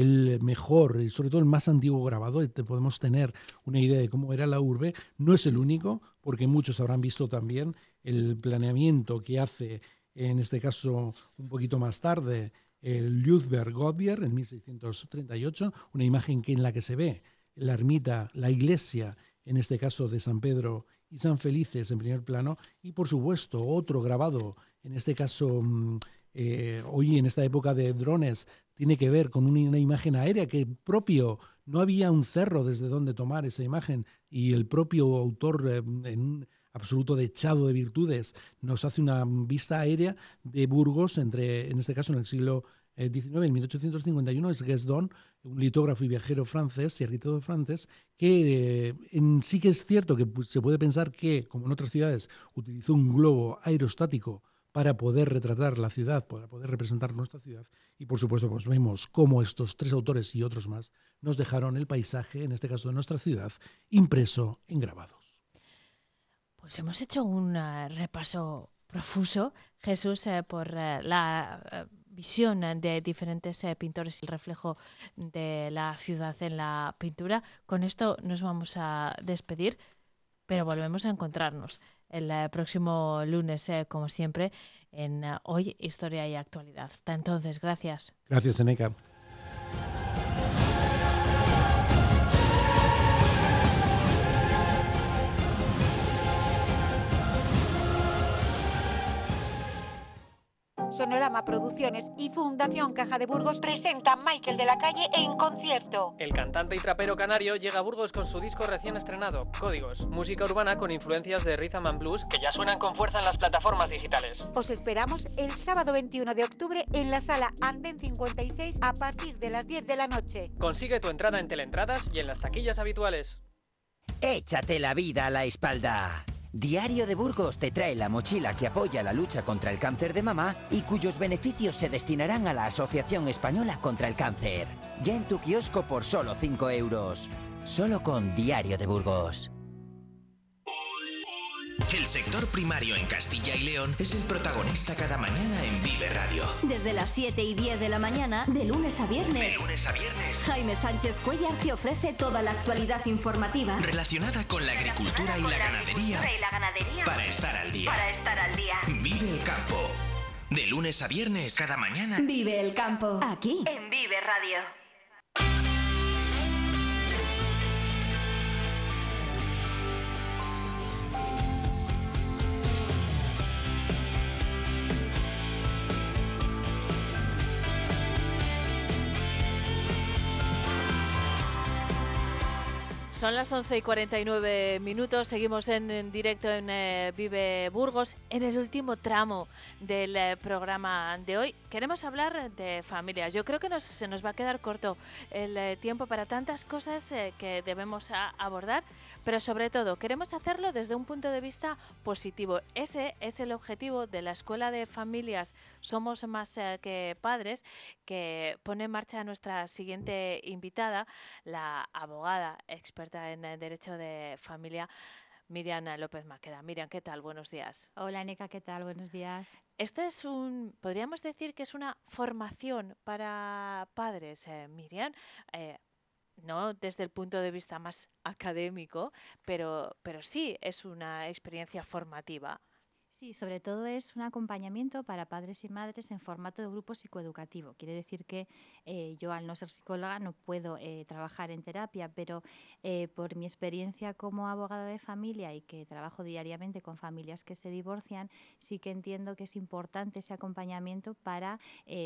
el mejor, y sobre todo el más antiguo grabado, te podemos tener una idea de cómo era la urbe. No es el único, porque muchos habrán visto también el planeamiento que hace, en este caso un poquito más tarde, el Ljudberg en 1638, una imagen que en la que se ve la ermita, la iglesia, en este caso de San Pedro y San Felices en primer plano, y por supuesto otro grabado, en este caso mm, eh, hoy en esta época de drones, tiene que ver con una, imagen aérea que propio, no había un cerro desde donde tomar esa imagen y el propio autor eh, en un absoluto dechado de virtudes nos hace una vista aérea de Burgos entre, en este caso en el siglo XIX, en 1851, es Guesdon, un litógrafo y viajero francés y arquitecto francés, que eh, en, sí que es cierto que se puede pensar que, como en otras ciudades, utilizó un globo aerostático para poder retratar la ciudad, para poder representar nuestra ciudad. Y por supuesto, pues vemos cómo estos tres autores y otros más nos dejaron el paisaje, en este caso de nuestra ciudad, impreso en grabados. Pues hemos hecho un uh, repaso profuso, Jesús, eh, por eh, la eh, visión de diferentes pintores y el reflejo de la ciudad en la pintura. Con esto nos vamos a despedir, pero volvemos a encontrarnos el próximo lunes, como siempre, en Hoy Historia y Actualidad. Hasta entonces, gracias. Gracias, Eneca. Sonorama Producciones y Fundación Caja de Burgos presentan Michael de la Calle en concierto. El cantante y trapero canario llega a Burgos con su disco recién estrenado, Códigos, música urbana con influencias de Rhythm and Blues que ya suenan con fuerza en las plataformas digitales. Os esperamos el sábado 21 de octubre en la sala Anden 56 a partir de las 10 de la noche. Consigue tu entrada en Teleentradas y en las taquillas habituales. Échate la vida a la espalda. Diario de Burgos te trae la mochila que apoya la lucha contra el cáncer de mamá y cuyos beneficios se destinarán a la Asociación Española contra el Cáncer. Ya en tu kiosco por solo 5 euros. Solo con Diario de Burgos. El sector primario en Castilla y León es el protagonista cada mañana en Vive Radio. Desde las 7 y 10 de la mañana, de lunes a viernes. De lunes a viernes. Jaime Sánchez Cuellar te ofrece toda la actualidad informativa relacionada con la agricultura y la, ganadería. y la ganadería. Para estar al día. Para estar al día. Vive el campo. De lunes a viernes, cada mañana. Vive el campo. Aquí. En Vive Radio. Son las 11 y 49 minutos, seguimos en, directo en eh, Vive Burgos. En el último tramo del eh, programa de hoy queremos hablar de familias. Yo creo que nos, se nos va a quedar corto el eh, tiempo para tantas cosas que debemos abordar, pero sobre todo queremos hacerlo desde un punto de vista positivo. Ese es el objetivo de la Escuela de Familias Somos Más eh, que Padres, que pone en marcha nuestra siguiente invitada, la abogada experta en eh, Derecho de Familia, Miriam López Maqueda. Miriam, ¿qué tal? Buenos días. Hola, Neca, ¿qué tal? Buenos días. Este es un, podríamos decir que es una formación para padres, eh, Miriam. Eh, no desde el punto de vista más académico, pero, pero sí es una experiencia formativa. Sí, sobre todo es un acompañamiento para padres y madres en formato de grupo psicoeducativo. Quiere decir que eh, yo, al no ser psicóloga, no puedo eh, trabajar en terapia, pero eh, por mi experiencia como abogada de familia y que trabajo diariamente con familias que se divorcian, sí que entiendo que es importante ese acompañamiento para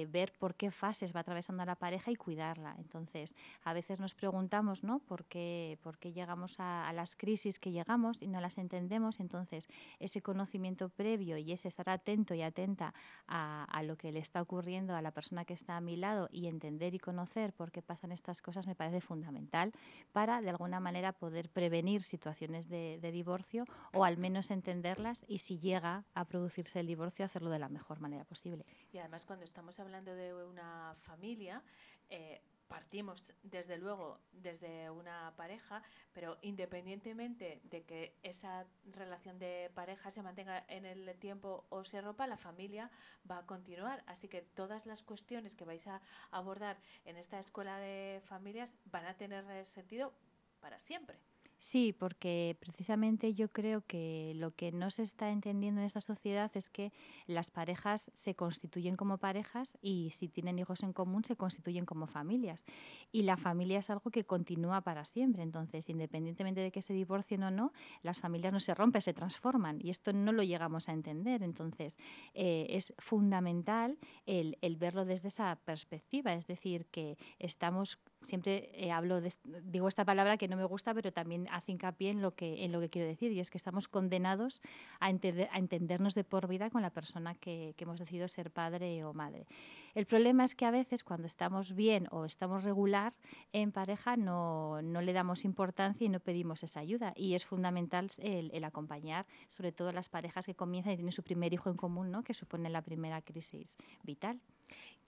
ver por qué fases va atravesando la pareja y cuidarla. Entonces, a veces nos preguntamos, ¿no? ¿Por qué, por qué llegamos a, a las crisis que llegamos y no las entendemos? Entonces, ese conocimiento previo y es estar atento y atenta a, lo que le está ocurriendo a la persona que está a mi lado y entender y conocer por qué pasan estas cosas me parece fundamental para de alguna manera poder prevenir situaciones de, divorcio o al menos entenderlas y si llega a producirse el divorcio hacerlo de la mejor manera posible. Y además cuando estamos hablando de una familia, eh, partimos desde luego desde una pareja, pero independientemente de que esa relación de pareja se mantenga en el tiempo o se rompa, la familia va a continuar. Así que todas las cuestiones que vais a abordar en esta escuela de familias van a tener sentido para siempre. Sí, porque precisamente yo creo que lo que no se está entendiendo en esta sociedad es que las parejas se constituyen como parejas y si tienen hijos en común se constituyen como familias. Y la familia es algo que continúa para siempre. Entonces, independientemente de que se divorcien o no, las familias no se rompen, se transforman. Y esto no lo llegamos a entender. Entonces, eh, es fundamental el, el verlo desde esa perspectiva. Es decir, que estamos siempre eh, hablo de, digo esta palabra que no me gusta, pero también hace hincapié en lo que, en lo que quiero decir, y es que estamos condenados a, a entendernos de por vida con la persona que, que hemos decidido ser padre o madre. El problema es que a veces cuando estamos bien o estamos regular en pareja no, no le damos importancia y no pedimos esa ayuda. Y es fundamental el, el, acompañar, sobre todo las parejas que comienzan y tienen su primer hijo en común, ¿no? que supone la primera crisis vital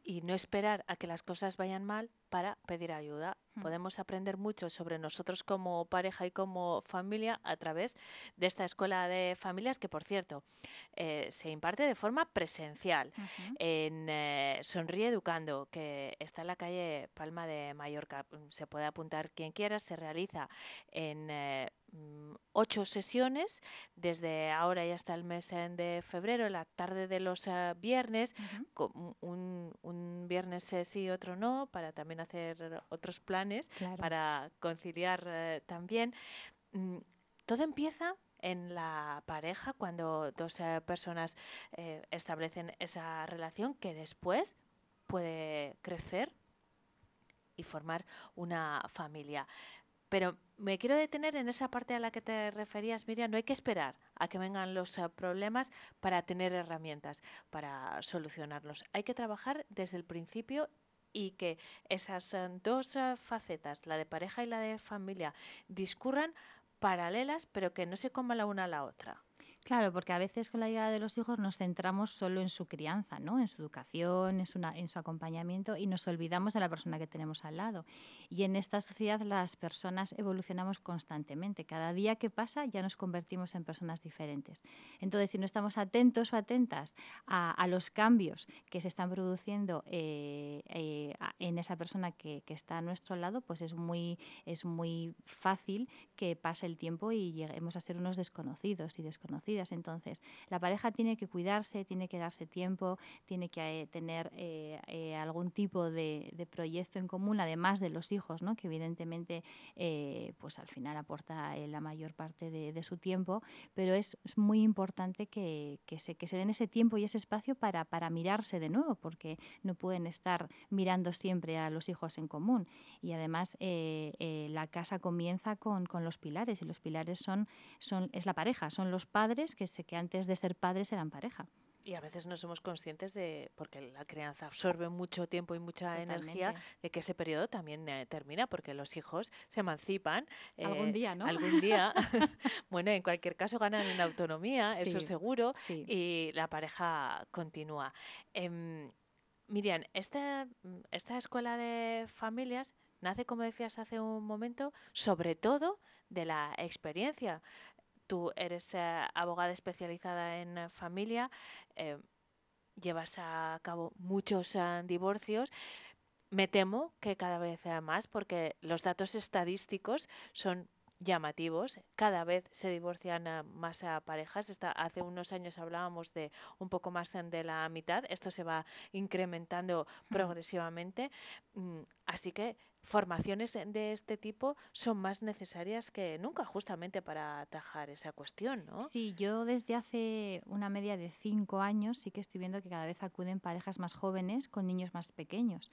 y no esperar a que las cosas vayan mal para pedir ayuda. Podemos aprender mucho sobre nosotros como pareja y como familia a través de esta escuela de familias que, por cierto, eh, se imparte de forma presencial en eh, Sonríe Educando, que está en la calle Palma de Mallorca. Se puede apuntar quien quiera, se realiza en eh, Mm, ocho sesiones desde ahora y hasta el mes de febrero, la tarde de los eh, viernes, un, un, viernes sí y otro no, para también hacer otros planes, para conciliar eh, también. Mm, todo empieza en la pareja cuando dos eh, personas establecen esa relación que después puede crecer y formar una familia. Pero me quiero detener en esa parte a la que te referías, Miriam. No hay que esperar a que vengan los eh, problemas para tener herramientas para solucionarlos. Hay que trabajar desde el principio y que esas dos eh, facetas, la de pareja y la de familia, discurran paralelas, pero que no se coman la una a la otra. Claro, porque a veces con la llegada de los hijos nos centramos solo en su crianza, ¿no? En su educación, en su, en su acompañamiento y nos olvidamos de la persona que tenemos al lado. Y en esta sociedad las personas evolucionamos constantemente. Cada día que pasa ya nos convertimos en personas diferentes. Entonces, si no estamos atentos o atentas a, los cambios que se están produciendo eh, eh, en esa persona que, que, está a nuestro lado, pues es muy, es muy fácil que pase el tiempo y lleguemos a ser unos desconocidos y desconocidos entonces, la pareja tiene que cuidarse, tiene que darse tiempo, tiene que eh, tener eh, eh, algún tipo de, proyecto en común, además de los hijos, ¿no? que evidentemente pues al final aporta la mayor parte de, su tiempo, pero es, muy importante que, se, que se den ese tiempo y ese espacio para, para mirarse de nuevo, porque no pueden estar mirando siempre a los hijos en común. Y además la casa comienza con, con los pilares, y los pilares son, son, es la pareja, son los padres que, sé que antes de ser padres eran pareja. Y a veces no somos conscientes de, porque la crianza absorbe mucho tiempo y mucha energía, de que ese periodo también eh, termina, porque los hijos se emancipan. algún eh, día, ¿no? Algún día. [LAUGHS] [LAUGHS] bueno, en cualquier caso ganan en autonomía, eso seguro, y la pareja continúa. Em, Miriam, esta, esta escuela de familias nace, como decías hace un momento, sobre todo de la experiencia tú eres eh, abogada especializada en eh, familia, eh, llevas a cabo muchos divorcios. me temo que cada vez más porque los datos estadísticos son llamativos. Cada vez se divorcian más parejas. Hace unos años hablábamos de un poco más de la mitad. Esto se va incrementando progresivamente. Mm, Así que formaciones de- este tipo son más necesarias que nunca, justamente para atajar esa cuestión, ¿no? Sí, yo desde hace una media de cinco años sí que estoy viendo que cada vez acuden parejas más jóvenes con niños más pequeños.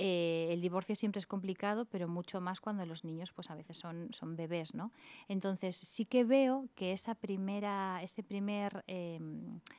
Eh, el divorcio siempre es complicado, pero mucho más cuando los niños pues a veces son, bebés, ¿no? Entonces sí que veo que ese primer eh,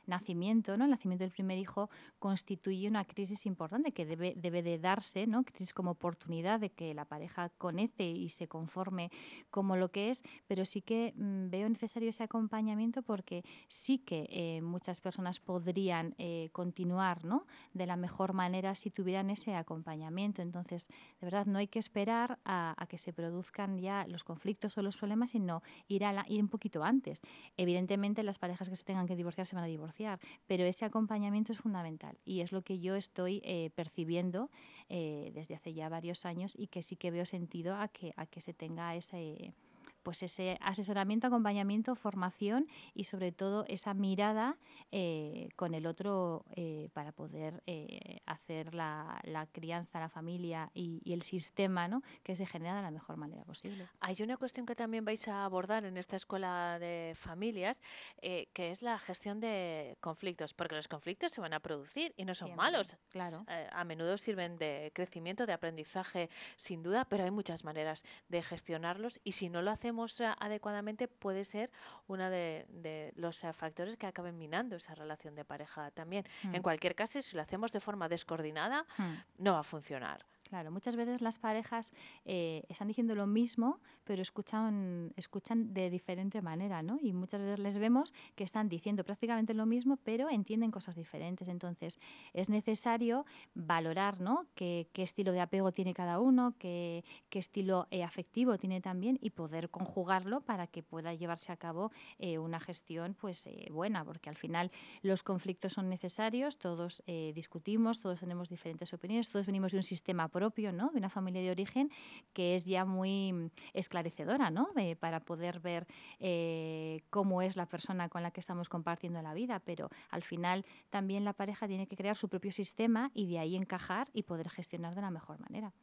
nacimiento, ¿no? El nacimiento del primer hijo constituye una crisis importante que debe, debe de darse, ¿no? Crisis como oportunidad de que la pareja conecte y se conforme como lo que es, pero sí que mm, veo necesario ese acompañamiento porque sí que eh, muchas personas podrían eh, continuar ¿no? de la mejor manera si tuvieran ese acompañamiento. Entonces, de verdad, no hay que esperar a, que se produzcan ya los conflictos o los problemas, sino ir, a la- ir un poquito antes. Evidentemente, las parejas que se tengan que divorciar se van a divorciar, pero ese acompañamiento es fundamental y es lo que yo estoy eh, percibiendo eh, desde hace ya varios años y que sí que veo sentido a que, a que se tenga ese pues ese asesoramiento, acompañamiento, formación y sobre todo esa mirada eh, con el otro eh, para poder eh, hacer la, la crianza, la familia y, y el sistema ¿no? que se genera de la mejor manera posible. Hay una cuestión que también vais a abordar en esta escuela de familias, que es la gestión de conflictos, porque los conflictos se van a producir y no son Siempre, malos. claro. A menudo sirven de crecimiento, de aprendizaje, sin duda, pero hay muchas maneras de gestionarlos y si no lo hacemos adecuadamente puede ser uno de, de los eh, factores que acaben minando esa relación de pareja también. En Mm. cualquier caso, si lo hacemos de forma descoordinada, Mm. no va a funcionar. Claro, muchas veces las parejas eh, están diciendo lo mismo, pero escuchan, escuchan de diferente manera, ¿no? Y muchas veces les vemos que están diciendo prácticamente lo mismo, pero entienden cosas diferentes. Entonces, es necesario valorar, ¿no? Qué, qué estilo de apego tiene cada uno, qué, qué estilo eh, afectivo tiene también y poder conjugarlo para que pueda llevarse a cabo eh, una gestión, pues, eh, buena, porque al final los conflictos son necesarios, todos discutimos, todos tenemos diferentes opiniones, todos venimos de un sistema propio, ¿no? de una familia de origen que es ya muy esclarecedora ¿no? Para poder ver eh, cómo es la persona con la que estamos compartiendo la vida, pero al final también la pareja tiene que crear su propio sistema y de ahí encajar y poder gestionar de la mejor manera.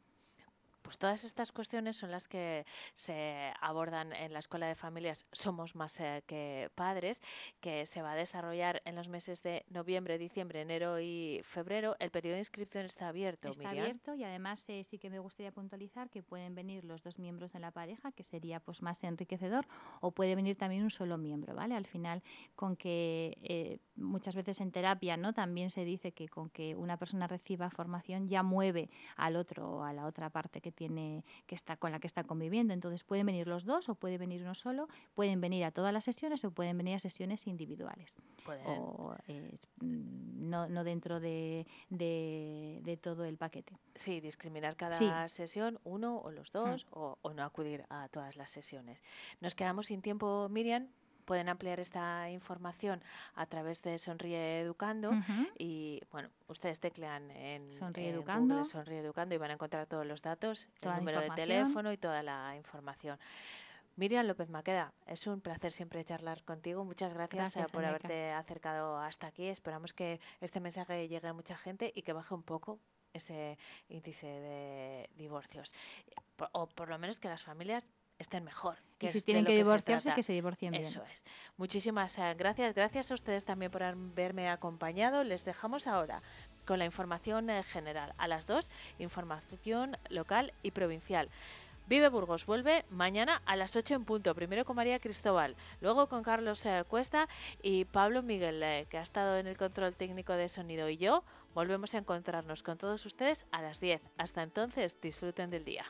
Pues todas estas cuestiones son las que se abordan en la Escuela de Familias Somos Más eh, que Padres, que se va a desarrollar en los meses de noviembre, diciembre, enero y febrero. El periodo de inscripción está abierto, Está Miriam. abierto y además eh, sí que me gustaría puntualizar que pueden venir los dos miembros de la pareja, que sería pues más enriquecedor, o puede venir también un solo miembro, ¿vale? Al final, con que eh, muchas veces en terapia, ¿no? También se dice que con que una persona reciba formación ya mueve al otro o a la otra parte que tiene, que está con la que está conviviendo. Entonces pueden venir los dos o puede venir uno solo, pueden venir a todas las sesiones o pueden venir a sesiones individuales. Pueden. O eh, mm, no, no dentro de, de- de todo el paquete. Sí, discriminar cada Sí. sesión, uno o los dos, o, o no acudir a todas las sesiones. Nos quedamos sin tiempo, Miriam. Pueden ampliar esta información a través de Sonríe Educando y, bueno, ustedes teclean en, Sonríe en Educando. Google Sonríe Educando y van a encontrar todos los datos, Toda el número de teléfono y toda la información. Miriam López Maqueda, es un placer siempre charlar contigo. Muchas gracias, eh, Gracias, por haberte acercado hasta aquí. Esperamos que este mensaje llegue a mucha gente y que baje un poco ese índice de divorcios. O por lo menos que las familias estén mejor. Y que si es tienen que se divorciarse, que se divorcien bien. Eso es. Muchísimas eh, gracias. Gracias a ustedes también por haberme acompañado. Les dejamos ahora con la información eh, general. A las dos, información local y provincial. Vive Burgos vuelve mañana a las 8 en punto, primero con María Cristóbal, luego con Carlos eh, Cuesta y Pablo Miguel, eh, que ha estado en el control técnico de sonido, y yo volvemos a encontrarnos con todos ustedes a las 10. Hasta entonces, disfruten del día.